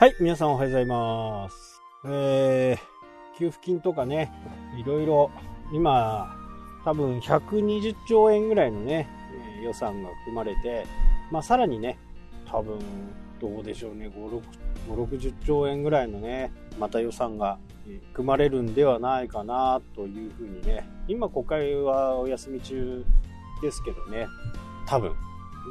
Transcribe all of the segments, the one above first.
はい、皆さんおはようございます。えー、給付金とかね、いろいろ、今、多分120兆円ぐらいのね、予算が組まれて、まあさらにね、多分、どうでしょうね、5、6 5 60兆円ぐらいのね、また予算が組まれるんではないかなというふうにね、今国会はお休み中ですけどね、多分、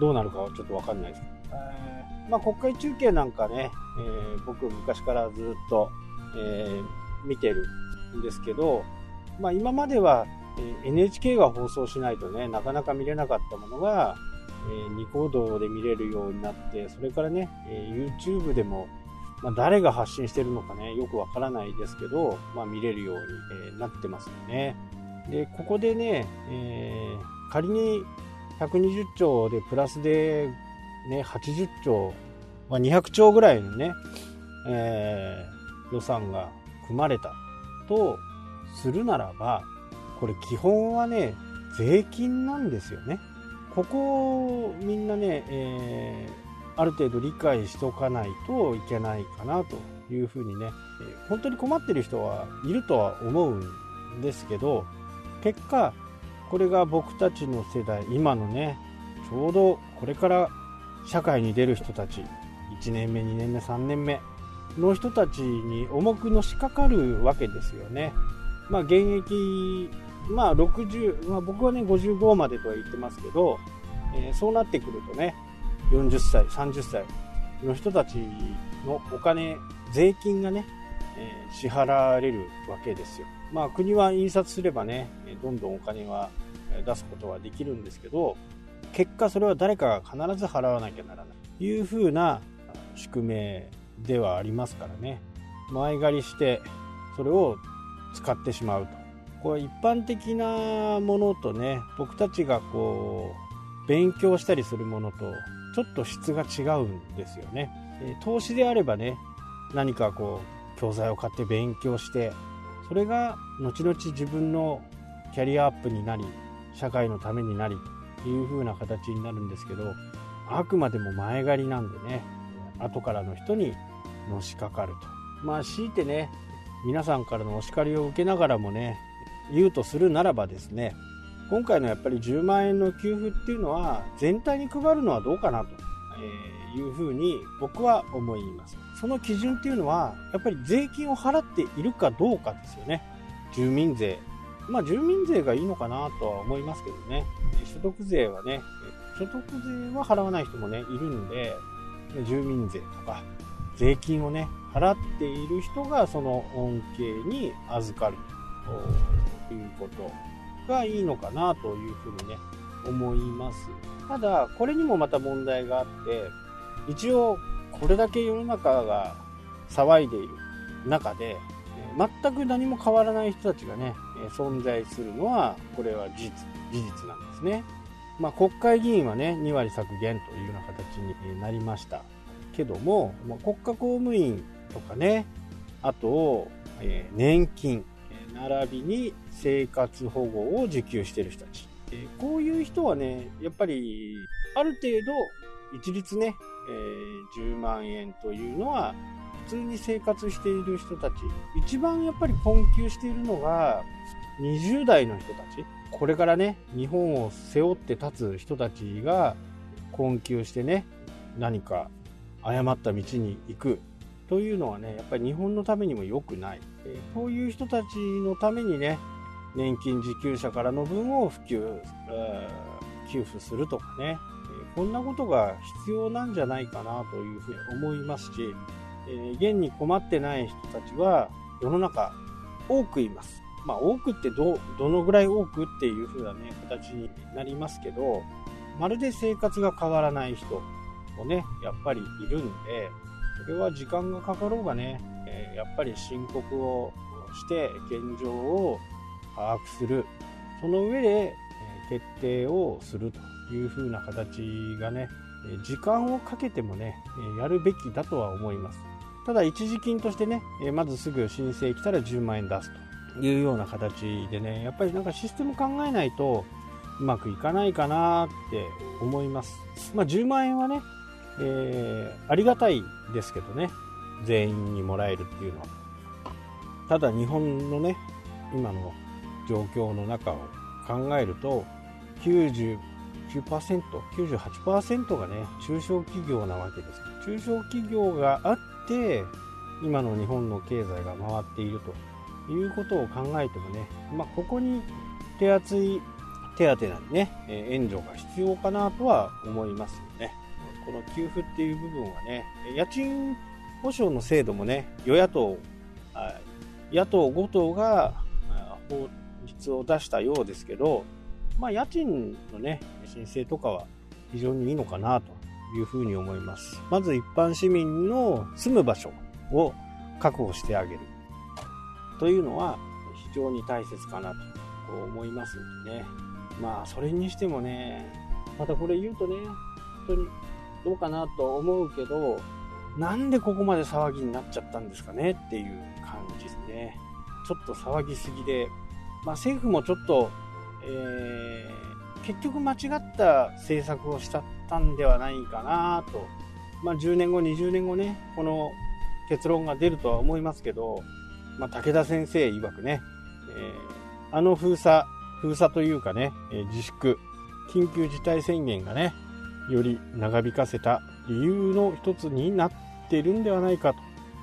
どうなるかはちょっとわかんないです。えーまあ、国会中継なんかね、えー僕昔からずっと、え見てるんですけど、まあ、今までは NHK が放送しないとね、なかなか見れなかったものが、えーニコ動で見れるようになって、それからね、え YouTube でも、まあ、誰が発信してるのかね、よくわからないですけど、まあ、見れるように、えなってますよね。で、ここでね、えー仮に120兆でプラスで、ね、80兆、まあ、200兆ぐらいのね、えー予算が組まれたとするならば、これ基本はね、税金なんですよね。ここをみんなね、えーある程度理解しておかないといけないかなというふうにね、え本当に困ってる人はいるとは思うんですけど、結果、これが僕たちの世代、今のね、ちょうどこれから社会に出る人たち、1年目、2年目、3年目の人たちに重くのしかかるわけですよね。まあ、現役、まあ、60、まあ、僕はね、55までとは言ってますけど、えーそうなってくるとね、40歳、30歳の人たちのお金、税金がね、えー支払われるわけですよ。まあ、国は印刷すればね、どんどんお金は出すことはできるんですけど、結果それは誰かが必ず払わなきゃならない。というふうな宿命ではありますからね。前借りしてそれを使ってしまうと。これ一般的なものとね僕たちがこう勉強したりするものとちょっと質が違うんですよね、投資であればね何かこう教材を買って勉強してそれが後々自分のキャリアアップになり社会のためになりっていう風な形になるんですけどあくまでも前借りなんでね後からの人にのしかかると。まあ強いてね皆さんからのお叱りを受けながらもね言うとするならばですね今回のやっぱり10万円の給付っていうのは全体に配るのはどうかなとえいうふうに僕は思います。その基準っていうのはやっぱり税金を払っているかどうかですよね。住民税まあ住民税がいいのかなとは思いますけどね。所得税はね所得税は払わない人もねいるんで住民税とか税金をね払っている人がその恩恵に預かるということがいいのかなというふうにね思います。ただこれにもまた問題があって一応これだけ世の中が騒いでいる中で全く何も変わらない人たちがね存在するのはこれは事実事実なんですね。まあ、国会議員はね2割削減というような形になりましたけども、まあ国家公務員とかねあと、え年金並びに生活保護を受給してる人たち、えこういう人はねやっぱりある程度一律ね、え10万円というのは通に生活している人たち一番やっぱり困窮しているのが20代の人たち。これからね日本を背負って立つ人たちが困窮してね何か誤った道に行く。というのはねやっぱり日本のためにも良くない、こういう人たちのためにね年金受給者からの分を普及、給付するとかね、こんなことが必要なんじゃないかなというふうに思いますし、え現に困ってない人たちは世の中多くいます。まあ多くってどどのぐらい多くっていう風なね形になりますけどまるで生活が変わらない人もねやっぱりいるんでそれは時間がかかろうがね、えやっぱり申告をして現状を把握するその上で、え決定をするという風な形がね時間をかけてもねやるべきだとは思いますただ一時金としてねえまずすぐ申請来たら10万円出すというような形でねやっぱりなんかシステム考えないとうまくいかないかなって思いますまあ10万円はね、えーありがたいですけどね全員にもらえるっていうのは。ただ日本のね、今の状況の中を考えると、99%、98%がね、中小企業なわけです。中小企業があって、今の日本の経済が回っているということを考えてもね、まあ、ここに手厚い手当なんでね、え援助が必要かなとは思いますよね。この給付っていう部分はね、家賃保証の制度もね、与野党、野党5党が法律を出したようですけど、まあ、家賃のね、申請とかは非常にいいのかなというふうに思います。まず一般市民の住む場所を確保してあげるというのは非常に大切かなと思いますんでね。まあ、それにしてもね、またこれ言うとね、本当にどうかなと思うけど、なんでここまで騒ぎになっちゃったんですかねっていう感じですね。ちょっと騒ぎすぎで、まあ、政府もちょっと、えー、結局間違った政策をしちゃったんではないかなと。まあ、10年後、20年後ね、この結論が出るとは思いますけど、まあ、武田先生曰くね、えー、あの封鎖、封鎖というかね、え、自粛、緊急事態宣言がね、より長引かせた理由の一つになっているんではないかと。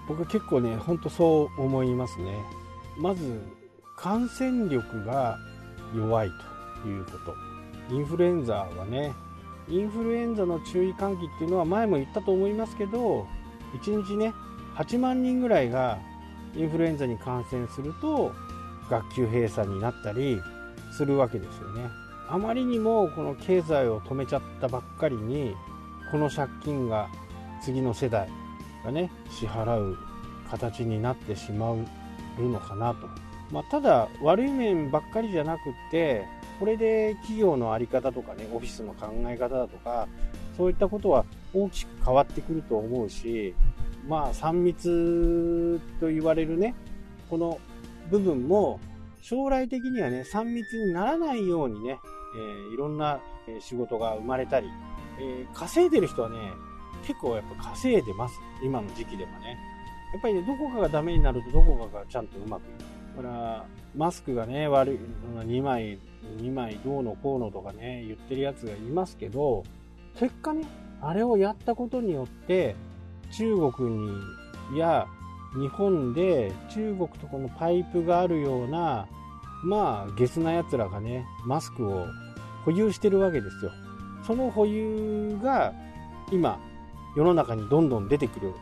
僕は結構ね、ほんとそう思いますね。まず、感染力が弱いということ。インフルエンザはね、インフルエンザの注意喚起っていうのは前も言ったと思いますけど、1日ね、8万人ぐらいがインフルエンザに感染すると、学級閉鎖になったりするわけですよね。あまりにもこの経済を止めちゃったばっかりに、この借金が次の世代がね、支払う形になってしまうのかなと。まあ、ただ、悪い面ばっかりじゃなくって、これで企業の在り方とかね、オフィスの考え方だとか、そういったことは大きく変わってくると思うし、まあ、3密と言われるね、この部分も、将来的にはね、3密にならないようにね、えー、いろんな仕事が生まれたり、えー、稼いでる人はね、結構やっぱ稼いでます。今の時期でもね。やっぱりね、どこかがダメになるとどこかがちゃんとうまくいく。だから、マスクがね、悪い、2枚、2枚どうのこうのとかね、言ってるやつがいますけど、結果ね、あれをやったことによって、中国に、や、日本で中国とこのパイプがあるような、まあ、ゲスな奴らがね、マスクを保有してるわけですよ。その保有が今、世の中にどんどん出てくる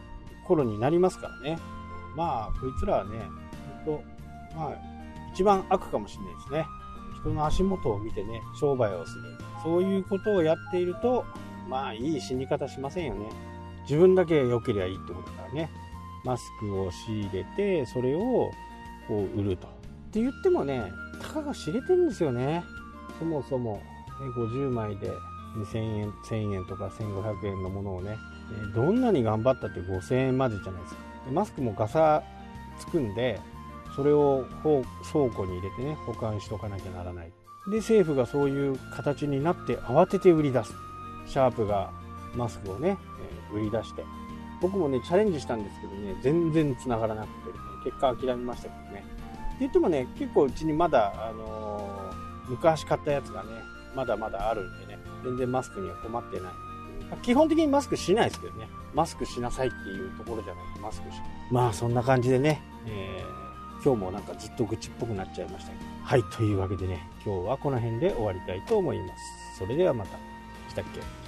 頃になりますからね。まあ、こいつらはね、ほんと、まあ、一番悪かもしれないですね。人の足元を見てね、商売をする。そういうことをやっていると、まあ、いい死に方しませんよね。自分だけ良ければいいってことだからね。マスクを仕入れて、それをこう売ると。って言ってもね、たかが知れてるんですよね。そもそも、ね、50枚で2000円、1000円とか1500円のものをね、どんなに頑張ったって5000円までじゃないですか。マスクもガサつくんで、それを倉庫に入れてね、保管しとかなきゃならない。で、政府がそういう形になって慌てて売り出す。シャープがマスクをねえ、売り出して。僕もね、チャレンジしたんですけどね、全然繋がらなくて、ね、結果諦めましたけどね。って言ってもね、結構うちにまだ、あのー、昔買ったやつがね、まだまだあるんでね、全然マスクには困ってない。基本的にマスクしないですけどね、マスクしなさいっていうところじゃないとマスクしない。まあそんな感じでね、えー、今日もなんかずっと愚痴っぽくなっちゃいましたけど。はい、というわけでね、今日はこの辺で終わりたいと思います。それではまた。したっけ？